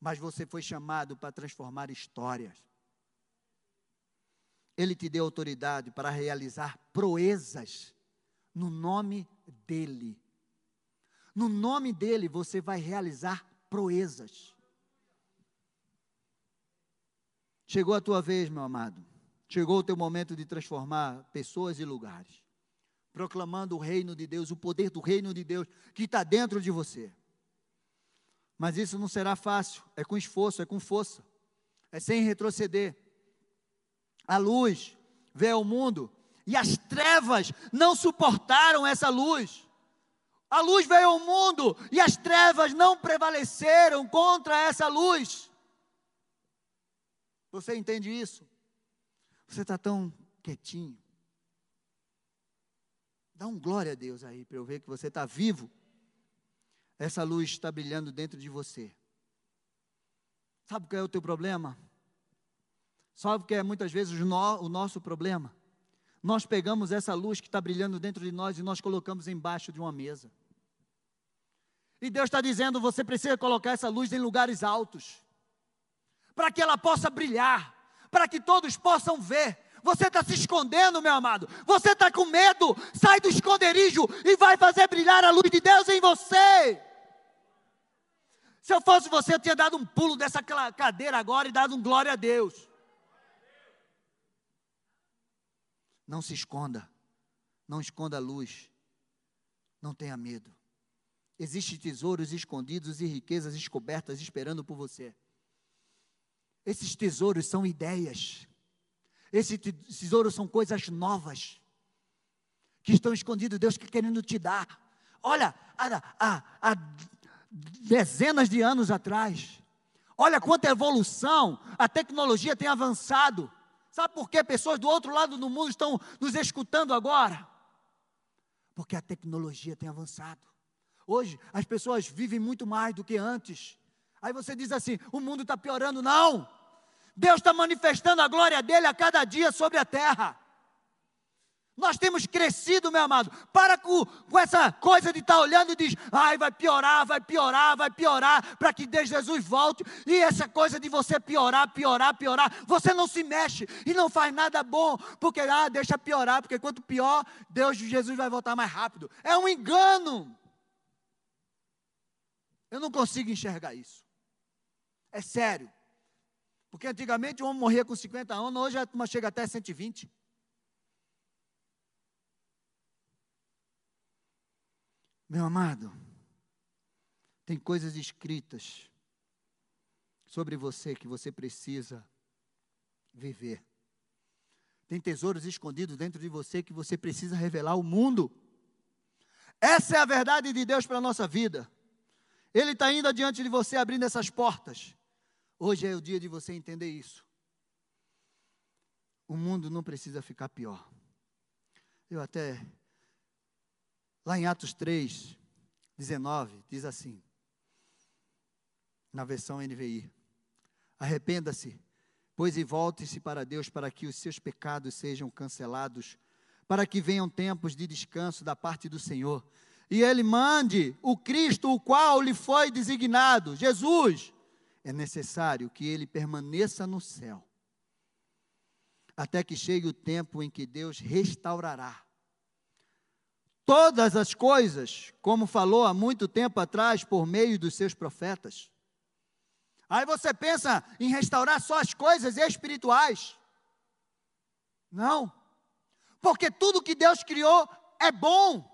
mas você foi chamado para transformar histórias. Ele te deu autoridade para realizar proezas no nome dEle. No nome dEle você vai realizar proezas. Chegou a tua vez, meu amado. Chegou o teu momento de transformar pessoas e lugares, proclamando o reino de Deus, o poder do reino de Deus que está dentro de você. Mas isso não será fácil, é com esforço, é com força, é sem retroceder. A luz vê ao mundo e as trevas não suportaram essa luz. A luz veio ao mundo e as trevas não prevaleceram contra essa luz. Você entende isso? Você está tão quietinho. Dá um glória a Deus aí, para eu ver que você está vivo. Essa luz está brilhando dentro de você. Sabe qual é o teu problema? Sabe o que é muitas vezes o, no, o nosso problema? Nós pegamos essa luz que está brilhando dentro de nós e nós colocamos embaixo de uma mesa. E Deus está dizendo: você precisa colocar essa luz em lugares altos, para que ela possa brilhar, para que todos possam ver. Você está se escondendo, meu amado. Você está com medo. Sai do esconderijo e vai fazer brilhar a luz de Deus em você. Se eu fosse você, eu tinha dado um pulo dessa cadeira agora e dado um glória a Deus. Não se esconda. Não esconda a luz. Não tenha medo. Existem tesouros escondidos e riquezas descobertas esperando por você. Esses tesouros são ideias. Esses tesouros são coisas novas que estão escondidos. Deus que querendo te dar. Olha, há, há, há dezenas de anos atrás. Olha quanta evolução a tecnologia tem avançado. Sabe por que pessoas do outro lado do mundo estão nos escutando agora? Porque a tecnologia tem avançado. Hoje as pessoas vivem muito mais do que antes. Aí você diz assim: o mundo está piorando. Não! Deus está manifestando a glória dele a cada dia sobre a terra. Nós temos crescido, meu amado. Para com, com essa coisa de estar tá olhando e diz, ai, vai piorar, vai piorar, vai piorar, para que Deus Jesus volte. E essa coisa de você piorar, piorar, piorar, você não se mexe e não faz nada bom, porque ah, deixa piorar, porque quanto pior, Deus Jesus vai voltar mais rápido. É um engano. Eu não consigo enxergar isso. É sério. Porque antigamente o homem morria com 50 anos, hoje a turma chega até 120. Meu amado, tem coisas escritas sobre você que você precisa viver. Tem tesouros escondidos dentro de você que você precisa revelar ao mundo. Essa é a verdade de Deus para a nossa vida. Ele está indo adiante de você, abrindo essas portas. Hoje é o dia de você entender isso. O mundo não precisa ficar pior. Eu até Lá em Atos 3, 19, diz assim, na versão NVI: Arrependa-se, pois e volte-se para Deus, para que os seus pecados sejam cancelados, para que venham tempos de descanso da parte do Senhor, e Ele mande o Cristo, o qual lhe foi designado, Jesus. É necessário que ele permaneça no céu, até que chegue o tempo em que Deus restaurará todas as coisas, como falou há muito tempo atrás por meio dos seus profetas. Aí você pensa em restaurar só as coisas espirituais. Não, porque tudo que Deus criou é bom.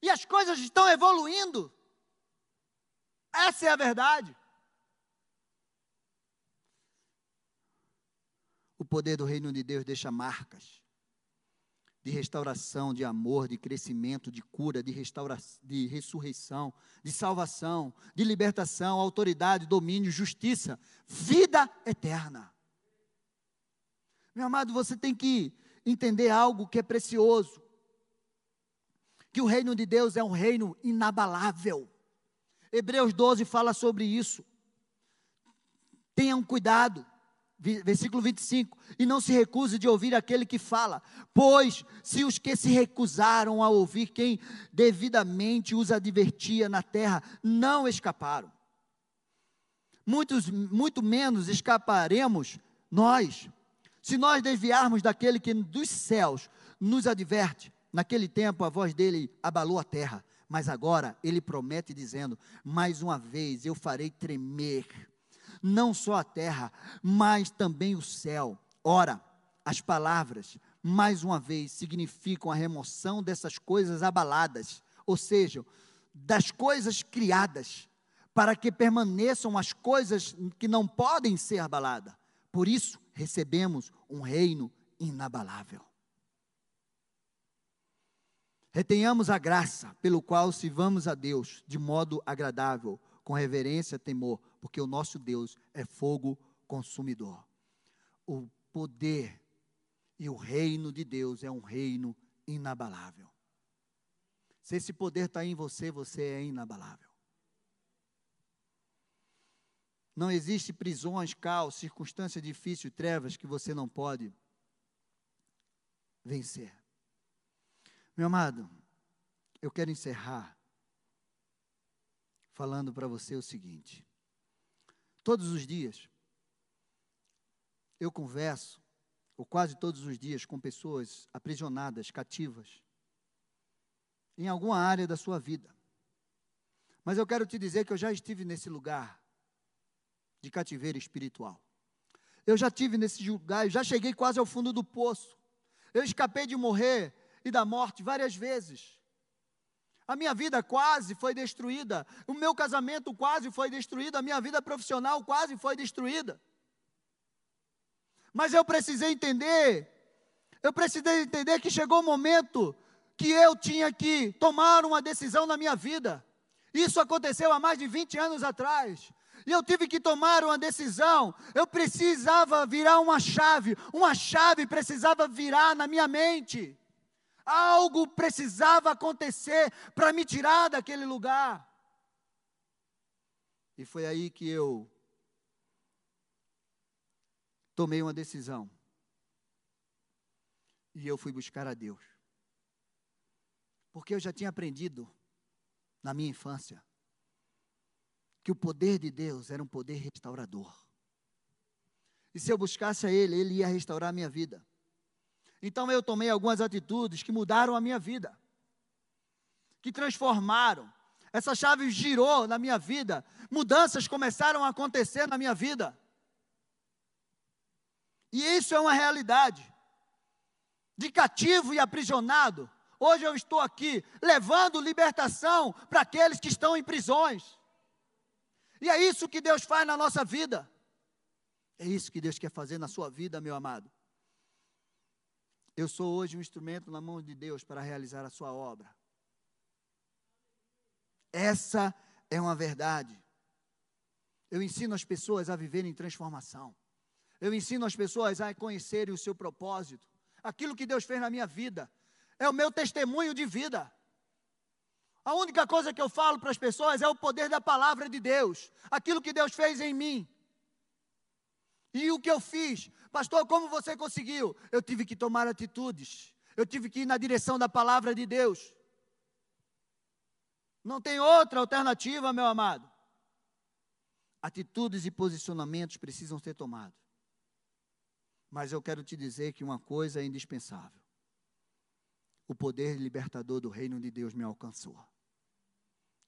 e as coisas estão evoluindo. Essa é a verdade. O poder do reino de Deus deixa marcas de restauração, de amor, de crescimento, de cura, de restauração, de ressurreição, de salvação, de libertação, autoridade, domínio, justiça, vida eterna. Meu amado, você tem que entender algo que é precioso. Que o reino de Deus é um reino inabalável. Hebreus 12 fala sobre isso. Tenham cuidado versículo 25, e não se recuse de ouvir aquele que fala, pois se os que se recusaram a ouvir quem devidamente os advertia na terra não escaparam, muitos, muito menos escaparemos nós, se nós desviarmos daquele que dos céus nos adverte, naquele tempo a voz dele abalou a terra, mas agora ele promete dizendo: mais uma vez eu farei tremer não só a terra, mas também o céu. Ora, as palavras, mais uma vez, significam a remoção dessas coisas abaladas, ou seja, das coisas criadas, para que permaneçam as coisas que não podem ser abaladas. Por isso, recebemos um reino inabalável. Retenhamos a graça pelo qual sirvamos a Deus de modo agradável, com reverência e temor, porque o nosso Deus é fogo consumidor. O poder e o reino de Deus é um reino inabalável. Se esse poder está em você, você é inabalável. Não existe prisões, caos, circunstância difícil e trevas que você não pode vencer. Meu amado, eu quero encerrar falando para você o seguinte: todos os dias, eu converso, ou quase todos os dias, com pessoas aprisionadas, cativas, em alguma área da sua vida. Mas eu quero te dizer que eu já estive nesse lugar de cativeiro espiritual. Eu já tive nesse lugar, eu já cheguei quase ao fundo do poço. Eu escapei de morrer e da morte várias vezes. A minha vida quase foi destruída. O meu casamento quase foi destruído. A minha vida profissional quase foi destruída. Mas eu precisei entender. Eu precisei entender que chegou o momento que eu tinha que tomar uma decisão na minha vida. Isso aconteceu há mais de 20 anos atrás. E eu tive que tomar uma decisão. Eu precisava virar uma chave. Uma chave precisava virar na minha mente. Algo precisava acontecer para me tirar daquele lugar. E foi aí que eu tomei uma decisão. E eu fui buscar a Deus. Porque eu já tinha aprendido na minha infância que o poder de Deus era um poder restaurador. E se eu buscasse a Ele, Ele ia restaurar a minha vida. Então eu tomei algumas atitudes que mudaram a minha vida, que transformaram. Essa chave girou na minha vida, mudanças começaram a acontecer na minha vida. E isso é uma realidade. De cativo e aprisionado, hoje eu estou aqui levando libertação para aqueles que estão em prisões. E é isso que Deus faz na nossa vida. É isso que Deus quer fazer na sua vida, meu amado. Eu sou hoje um instrumento na mão de Deus para realizar a sua obra. Essa é uma verdade. Eu ensino as pessoas a viverem transformação. Eu ensino as pessoas a conhecerem o seu propósito. Aquilo que Deus fez na minha vida é o meu testemunho de vida. A única coisa que eu falo para as pessoas é o poder da palavra de Deus, aquilo que Deus fez em mim. E o que eu fiz? Pastor, como você conseguiu? Eu tive que tomar atitudes. Eu tive que ir na direção da palavra de Deus. Não tem outra alternativa, meu amado. Atitudes e posicionamentos precisam ser tomados. Mas eu quero te dizer que uma coisa é indispensável. O poder libertador do reino de Deus me alcançou.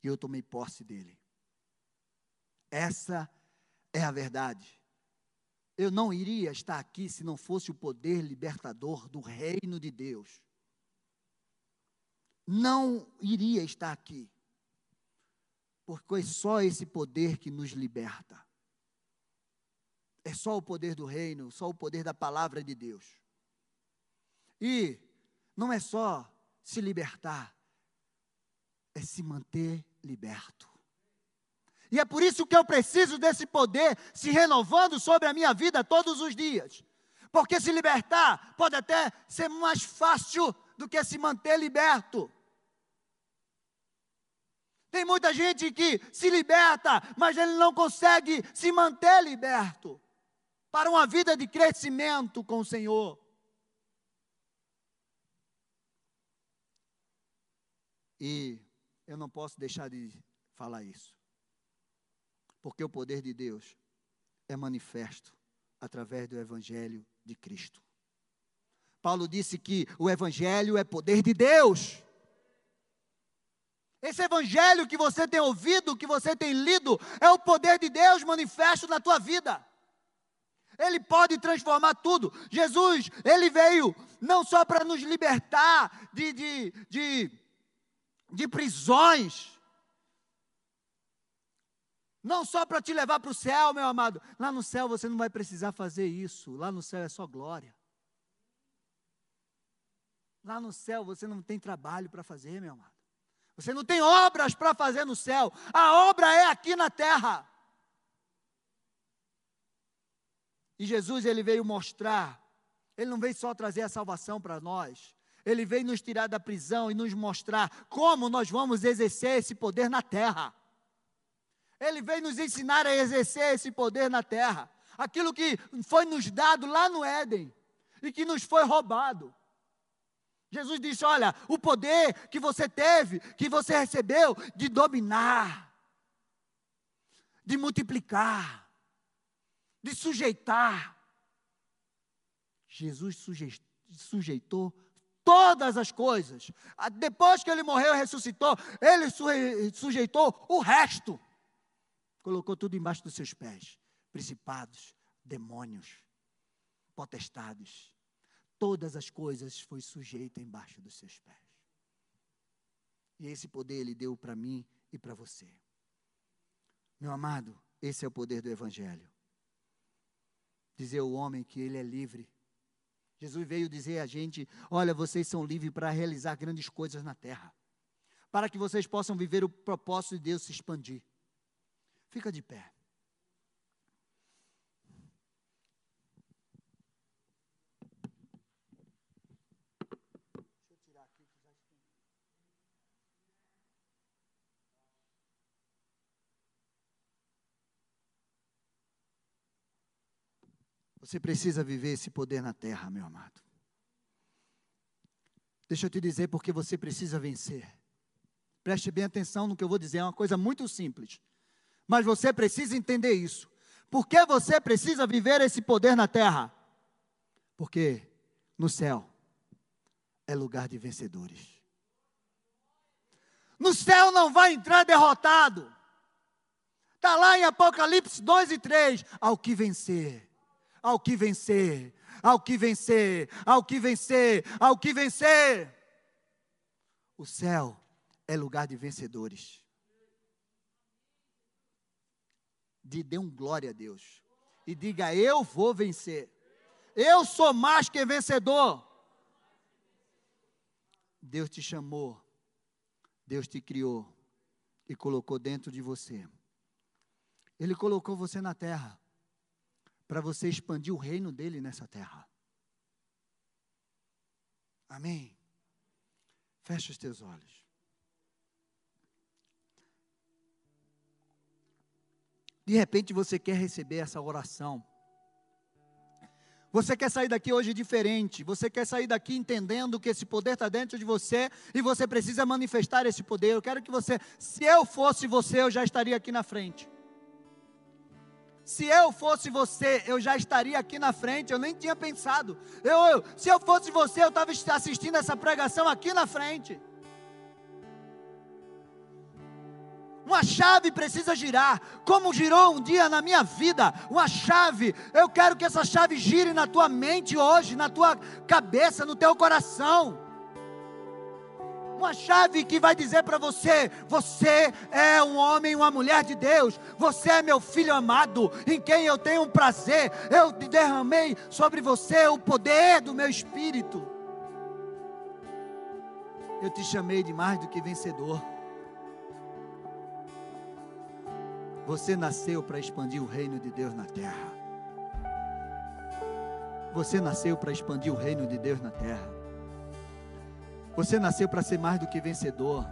E eu tomei posse dele. Essa é a verdade. Eu não iria estar aqui se não fosse o poder libertador do reino de Deus. não iria estar aqui. Porque é só esse poder que nos liberta. É só o poder do reino, só o poder da palavra de Deus. E não é só se libertar, é se manter liberto. E é por isso que eu preciso desse poder se renovando sobre a minha vida todos os dias. Porque se libertar pode até ser mais fácil do que se manter liberto. Tem muita gente que se liberta, mas ele não consegue se manter liberto para uma vida de crescimento com o Senhor. E eu não posso deixar de falar isso, porque o poder de Deus é manifesto através do Evangelho de Cristo. Paulo disse que o Evangelho é poder de Deus. Esse Evangelho que você tem ouvido, que você tem lido, é o poder de Deus manifesto na tua vida. Ele pode transformar tudo. Jesus, ele veio não só para nos libertar de, de, de, de prisões, não só para te levar para o céu, meu amado. Lá no céu você não vai precisar fazer isso. Lá no céu é só glória. Lá no céu você não tem trabalho para fazer, meu amado. Você não tem obras para fazer no céu. A obra é aqui na terra. E Jesus ele veio mostrar, ele não veio só trazer a salvação para nós. Ele veio nos tirar da prisão e nos mostrar como nós vamos exercer esse poder na terra. Ele veio nos ensinar a exercer esse poder na terra. Aquilo que foi nos dado lá no Éden e que nos foi roubado. Jesus disse: Olha, o poder que você teve, que você recebeu, de dominar, de multiplicar, de sujeitar. Jesus sujeitou todas as coisas. Depois que ele morreu e ressuscitou, ele sujeitou o resto. Colocou tudo embaixo dos seus pés: principados, demônios, potestades. Todas as coisas foi sujeita embaixo dos seus pés. E esse poder ele deu para mim e para você. Meu amado, esse é o poder do Evangelho. Dizer ao homem que ele é livre. Jesus veio dizer a gente: olha, vocês são livres para realizar grandes coisas na terra, para que vocês possam viver o propósito de Deus se expandir. Fica de pé. Você precisa viver esse poder na terra, meu amado. Deixa eu te dizer porque você precisa vencer. Preste bem atenção no que eu vou dizer, é uma coisa muito simples. Mas você precisa entender isso. Por que você precisa viver esse poder na terra? Porque no céu é lugar de vencedores. No céu não vai entrar derrotado. Está lá em Apocalipse 2 e 3. Ao que vencer, ao que vencer, ao que vencer, ao que vencer, ao que vencer. O céu é lugar de vencedores. De dê um glória a Deus. E diga: Eu vou vencer. Eu sou mais que vencedor. Deus te chamou, Deus te criou e colocou dentro de você. Ele colocou você na terra para você expandir o reino dele nessa terra. Amém. Fecha os teus olhos. De repente você quer receber essa oração. Você quer sair daqui hoje diferente. Você quer sair daqui entendendo que esse poder está dentro de você e você precisa manifestar esse poder. Eu quero que você, se eu fosse você, eu já estaria aqui na frente. Se eu fosse você, eu já estaria aqui na frente. Eu nem tinha pensado. Eu, eu se eu fosse você, eu estava assistindo essa pregação aqui na frente. Uma chave precisa girar, como girou um dia na minha vida. Uma chave, eu quero que essa chave gire na tua mente hoje, na tua cabeça, no teu coração. uma chave que vai dizer para você: você é um homem, uma mulher de Deus, você é meu filho amado, em quem eu tenho um prazer. Eu derramei sobre você o poder do meu espírito. Eu te chamei de mais do que vencedor. Você nasceu para expandir o reino de Deus na terra. Você nasceu para expandir o reino de Deus na terra. Você nasceu para ser mais do que vencedor,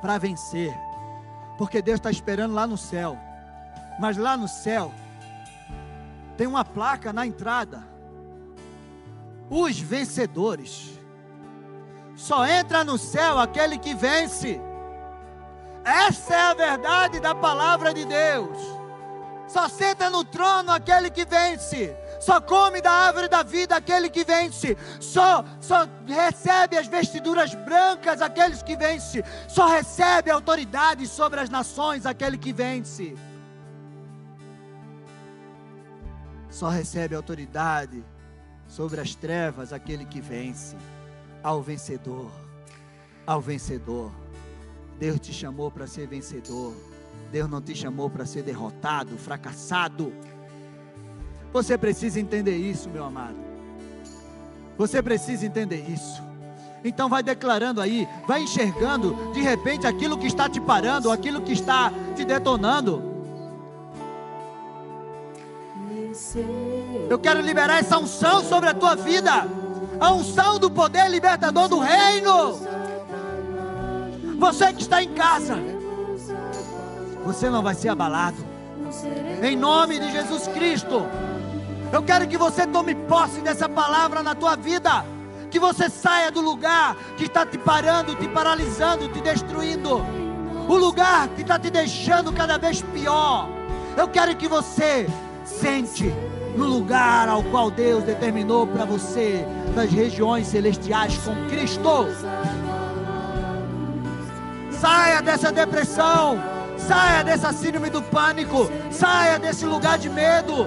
para vencer, porque Deus está esperando lá no céu. Mas lá no céu tem uma placa na entrada. Os vencedores. Só entra no céu aquele que vence. Essa é a verdade da palavra de Deus. Só senta no trono aquele que vence. Só come da árvore da vida aquele que vence. Só, só recebe as vestiduras brancas aqueles que vence. Só recebe autoridade sobre as nações aquele que vence. Só recebe autoridade sobre as trevas aquele que vence. Ao vencedor. Ao vencedor. Deus te chamou para ser vencedor. Deus não te chamou para ser derrotado, fracassado. Você precisa entender isso, meu amado. Você precisa entender isso. Então vai declarando aí, vai enxergando de repente aquilo que está te parando, aquilo que está te detonando. Eu quero liberar essa unção sobre a tua vida. A unção do poder libertador do reino. Você que está em casa, você não vai ser abalado. Em nome de Jesus Cristo. Eu quero que você tome posse dessa palavra na tua vida. Que você saia do lugar que está te parando, te paralisando, te destruindo. O lugar que está te deixando cada vez pior. Eu quero que você sente no lugar ao qual Deus determinou para você, nas regiões celestiais com Cristo. Saia dessa depressão, saia dessa síndrome do pânico, saia desse lugar de medo.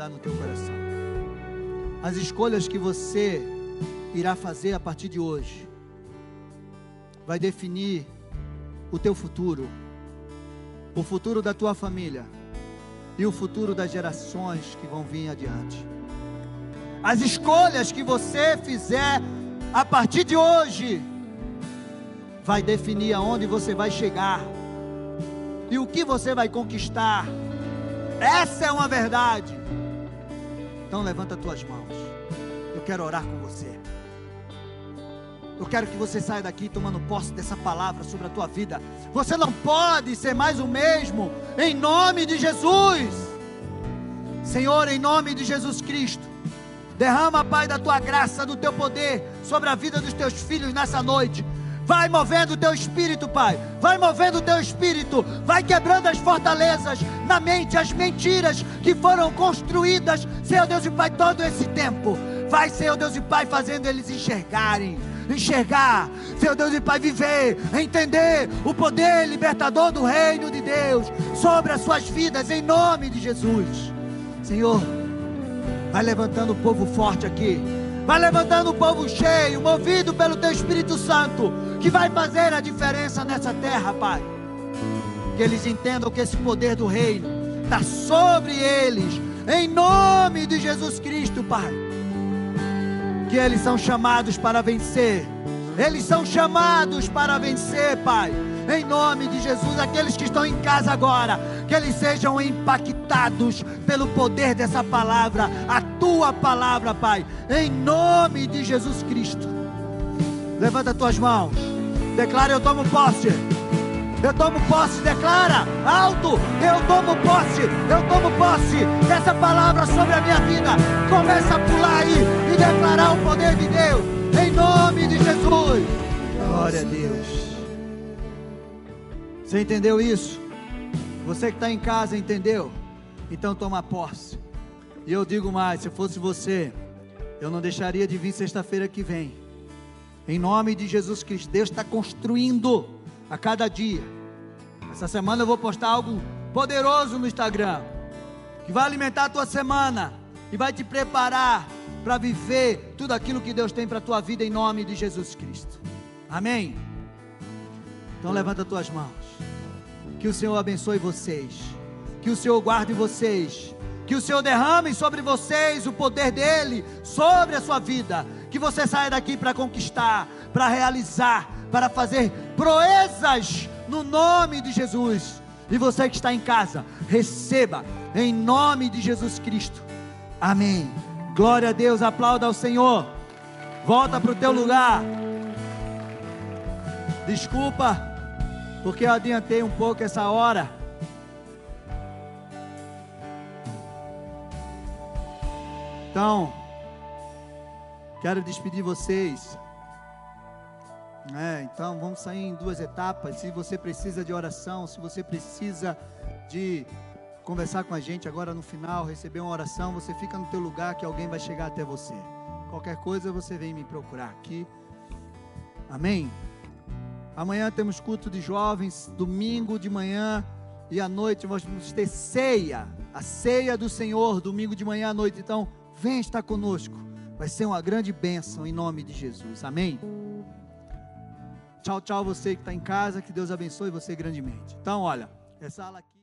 Guardar no teu coração. As escolhas que você irá fazer a partir de hoje vai definir o teu futuro, o futuro da tua família e o futuro das gerações que vão vir adiante. As escolhas que você fizer a partir de hoje vai definir aonde você vai chegar e o que você vai conquistar. Essa é uma verdade. Então levanta tuas mãos. Eu quero orar com você. Eu quero que você saia daqui tomando posse dessa palavra sobre a tua vida. Você não pode ser mais o mesmo, em nome de Jesus. Senhor, em nome de Jesus Cristo, derrama, Pai, da tua graça, do teu poder sobre a vida dos teus filhos nessa noite. Vai movendo o teu espírito, Pai. Vai movendo o teu espírito. Vai quebrando as fortalezas na mente, as mentiras que foram construídas, Senhor Deus e Pai, todo esse tempo. Vai, Senhor Deus e Pai, fazendo eles enxergarem, enxergar, Senhor Deus e Pai, viver, entender o poder libertador do reino de Deus sobre as suas vidas, em nome de Jesus. Senhor, vai levantando o povo forte aqui, vai levantando o povo cheio, movido pelo Teu Espírito Santo, que vai fazer a diferença nessa terra, Pai. Que eles entendam que esse poder do reino está sobre eles, em nome de Jesus Cristo, Pai que eles são chamados para vencer. Eles são chamados para vencer, Pai. Em nome de Jesus, aqueles que estão em casa agora, que eles sejam impactados pelo poder dessa palavra, a tua palavra, Pai. Em nome de Jesus Cristo. Levanta as tuas mãos. Declara: Eu tomo posse. Eu tomo posse, declara alto. Eu tomo posse, eu tomo posse dessa palavra sobre a minha vida. Começa a pular aí e declarar o poder de Deus, em nome de Jesus. Glória a Deus. Você entendeu isso? Você que está em casa entendeu? Então toma posse. E eu digo mais: se fosse você, eu não deixaria de vir sexta-feira que vem. Em nome de Jesus Cristo, Deus está construindo a cada dia. Essa semana eu vou postar algo poderoso no Instagram, que vai alimentar a tua semana e vai te preparar para viver tudo aquilo que Deus tem para a tua vida em nome de Jesus Cristo. Amém? Então levanta as tuas mãos. Que o Senhor abençoe vocês. Que o Senhor guarde vocês. Que o Senhor derrame sobre vocês o poder dele sobre a sua vida. Que você saia daqui para conquistar, para realizar, para fazer proezas no nome de Jesus. E você que está em casa, receba em nome de Jesus Cristo. Amém. Glória a Deus, aplauda ao Senhor. Volta para o teu lugar. Desculpa, porque eu adiantei um pouco essa hora. Então, quero despedir vocês. É, então vamos sair em duas etapas. Se você precisa de oração, se você precisa de conversar com a gente agora no final, receber uma oração, você fica no teu lugar que alguém vai chegar até você. Qualquer coisa você vem me procurar aqui. Amém. Amanhã temos culto de jovens, domingo de manhã e à noite vamos ter ceia, a ceia do Senhor, domingo de manhã à noite. Então, vem estar conosco. Vai ser uma grande bênção em nome de Jesus. Amém. Tchau, tchau, você que está em casa. Que Deus abençoe você grandemente. Então, olha, essa aula aqui.